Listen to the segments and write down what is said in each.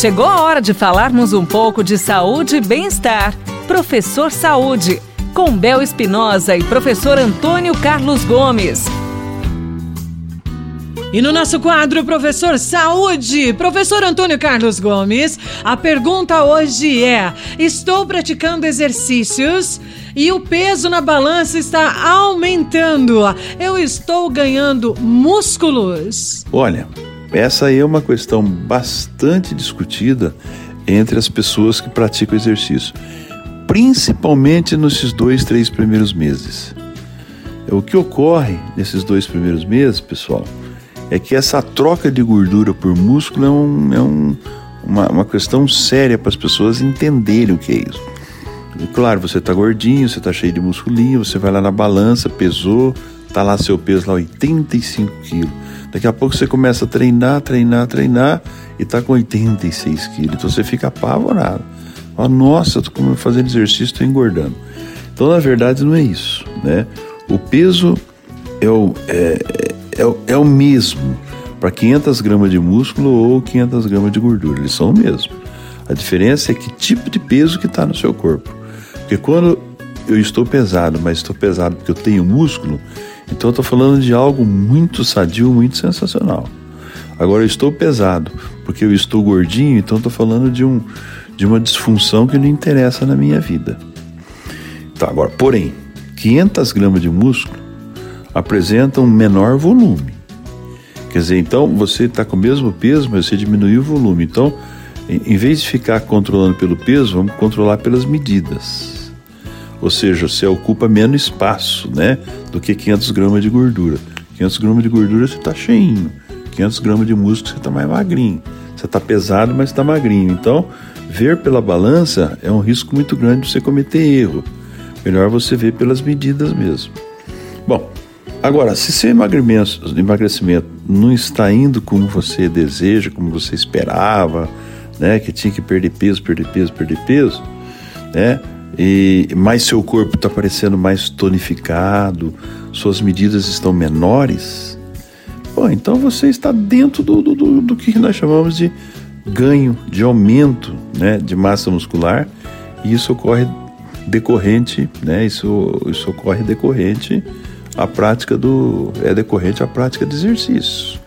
Chegou a hora de falarmos um pouco de saúde e bem-estar. Professor Saúde, com Bel Espinosa e professor Antônio Carlos Gomes. E no nosso quadro Professor Saúde, professor Antônio Carlos Gomes, a pergunta hoje é: Estou praticando exercícios e o peso na balança está aumentando. Eu estou ganhando músculos? Olha, essa aí é uma questão bastante discutida entre as pessoas que praticam exercício, principalmente nesses dois, três primeiros meses. O que ocorre nesses dois primeiros meses, pessoal? é que essa troca de gordura por músculo é, um, é um, uma, uma questão séria para as pessoas entenderem o que é isso. E, claro, você está gordinho, você está cheio de musculinho, você vai lá na balança, pesou, tá lá seu peso lá 85 quilos. Daqui a pouco você começa a treinar, treinar, treinar e está com 86 quilos. Então você fica apavorado. Fala, nossa, estou fazendo exercício, estou engordando. Então na verdade não é isso, né? O peso é, o, é, é, é o mesmo para 500 gramas de músculo ou 500 gramas de gordura, eles são o mesmo. A diferença é que tipo de peso que está no seu corpo. Porque quando eu estou pesado, mas estou pesado porque eu tenho músculo, então eu estou falando de algo muito sadio, muito sensacional. Agora eu estou pesado porque eu estou gordinho, então estou falando de, um, de uma disfunção que não interessa na minha vida. Tá, agora, porém, 500 gramas de músculo apresentam menor volume. Quer dizer, então você está com o mesmo peso, mas você diminuiu o volume. Então, em vez de ficar controlando pelo peso, vamos controlar pelas medidas. Ou seja, você ocupa menos espaço, né, do que 500 gramas de gordura. 500 gramas de gordura você está cheinho. 500 gramas de músculo você está mais magrinho. Você está pesado, mas está magrinho. Então, ver pela balança é um risco muito grande de você cometer erro. Melhor você ver pelas medidas mesmo. Bom, Agora, se seu emagrecimento, não está indo como você deseja, como você esperava, né, que tinha que perder peso, perder peso, perder peso, né, e mais seu corpo está parecendo mais tonificado, suas medidas estão menores, bom, então você está dentro do, do, do que nós chamamos de ganho, de aumento, né, de massa muscular, e isso ocorre decorrente, né, isso, isso ocorre decorrente a prática do é decorrente à prática de exercício.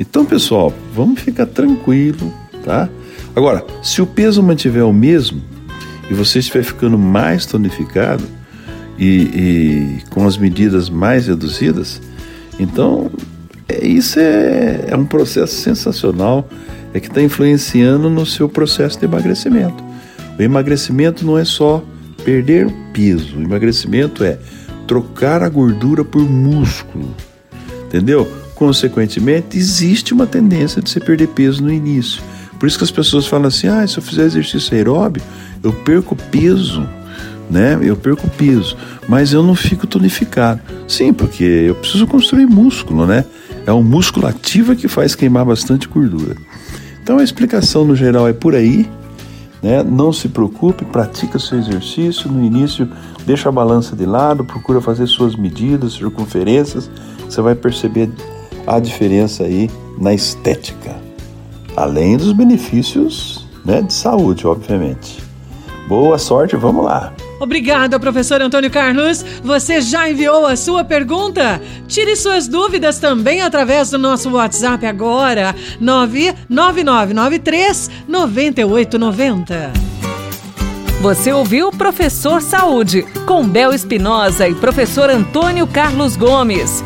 Então, pessoal, vamos ficar tranquilo, tá? Agora, se o peso mantiver o mesmo e você estiver ficando mais tonificado e, e com as medidas mais reduzidas, então é, isso é, é um processo sensacional, é que está influenciando no seu processo de emagrecimento. O emagrecimento não é só perder peso, o emagrecimento é trocar a gordura por músculo. Entendeu? Consequentemente, existe uma tendência de você perder peso no início. Por isso que as pessoas falam assim: ah, se eu fizer exercício aeróbio, eu perco peso, né? Eu perco peso, mas eu não fico tonificado. Sim, porque eu preciso construir músculo, né? É um músculo ativo que faz queimar bastante gordura. Então a explicação no geral é por aí. Né? Não se preocupe, pratica seu exercício. No início, deixa a balança de lado, procura fazer suas medidas, circunferências. Você vai perceber a diferença aí na estética, além dos benefícios né, de saúde, obviamente. Boa sorte, vamos lá! Obrigada, professor Antônio Carlos. Você já enviou a sua pergunta? Tire suas dúvidas também através do nosso WhatsApp agora, 99993 9890. Você ouviu Professor Saúde, com Bel Espinosa e professor Antônio Carlos Gomes.